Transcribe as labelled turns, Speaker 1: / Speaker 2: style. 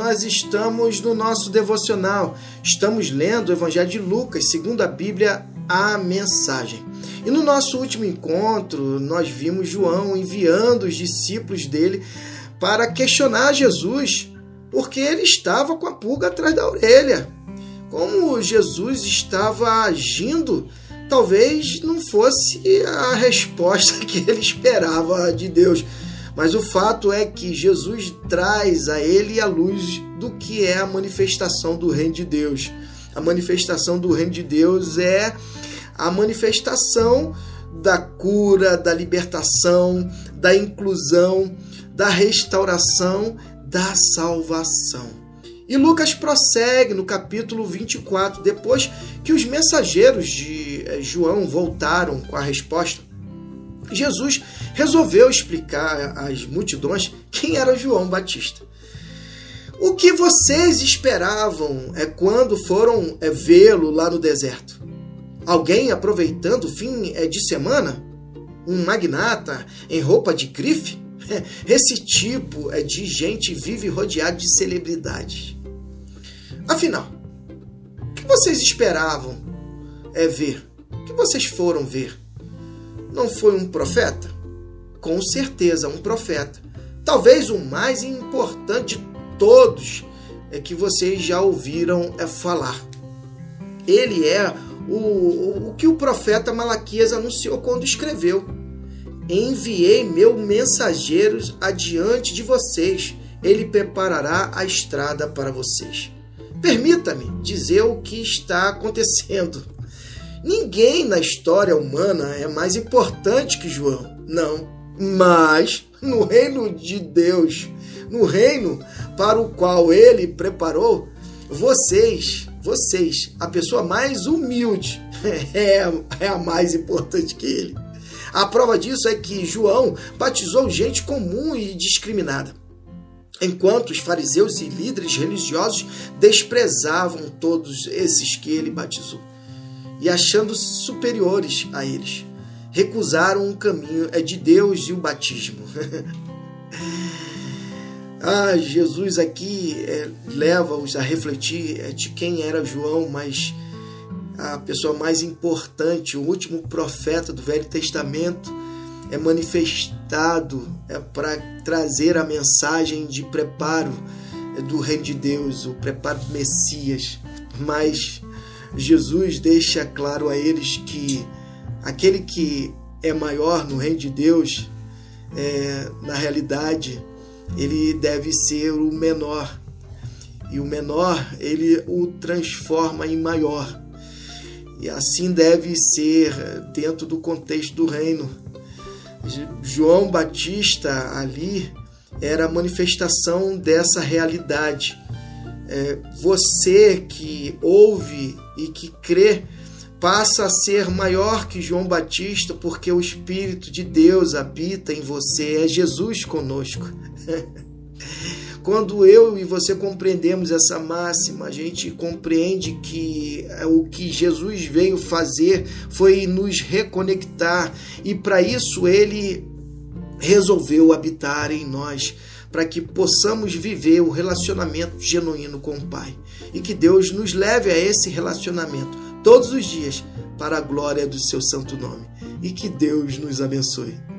Speaker 1: nós estamos no nosso devocional. Estamos lendo o Evangelho de Lucas, segundo a Bíblia, a mensagem. E no nosso último encontro, nós vimos João enviando os discípulos dele para questionar Jesus, porque ele estava com a pulga atrás da orelha. Como Jesus estava agindo, talvez não fosse a resposta que ele esperava de Deus. Mas o fato é que Jesus traz a ele a luz do que é a manifestação do reino de Deus. A manifestação do reino de Deus é a manifestação da cura, da libertação, da inclusão, da restauração, da salvação. E Lucas prossegue no capítulo 24, depois que os mensageiros de eh, João voltaram com a resposta. Jesus resolveu explicar às multidões quem era João Batista. O que vocês esperavam é quando foram é, vê-lo lá no deserto? Alguém aproveitando o fim é, de semana? Um magnata em roupa de grife? Esse tipo é de gente vive rodeado de celebridades. Afinal, o que vocês esperavam é ver? O que vocês foram ver? Não foi um profeta? Com certeza, um profeta. Talvez o mais importante de todos é que vocês já ouviram é falar. Ele é o, o que o profeta Malaquias anunciou quando escreveu: Enviei meu mensageiros adiante de vocês, ele preparará a estrada para vocês. Permita-me dizer o que está acontecendo. Ninguém na história humana é mais importante que João, não. Mas no reino de Deus, no reino para o qual ele preparou, vocês, vocês, a pessoa mais humilde, é, é a mais importante que ele. A prova disso é que João batizou gente comum e discriminada, enquanto os fariseus e líderes religiosos desprezavam todos esses que ele batizou e achando-se superiores a eles, recusaram o caminho é de Deus e o batismo. ah, Jesus aqui é, leva-os a refletir é, de quem era João, mas a pessoa mais importante, o último profeta do Velho Testamento, é manifestado é, para trazer a mensagem de preparo é, do reino de Deus, o preparo do Messias. Mas Jesus deixa claro a eles que aquele que é maior no reino de Deus, é, na realidade, ele deve ser o menor. E o menor, ele o transforma em maior. E assim deve ser dentro do contexto do reino. João Batista ali era a manifestação dessa realidade. É, você que ouve e que crê passa a ser maior que João Batista porque o Espírito de Deus habita em você, é Jesus conosco. Quando eu e você compreendemos essa máxima, a gente compreende que é, o que Jesus veio fazer foi nos reconectar e para isso ele resolveu habitar em nós, para que possamos viver o relacionamento genuíno com o Pai e que Deus nos leve a esse relacionamento todos os dias para a glória do seu santo nome e que Deus nos abençoe.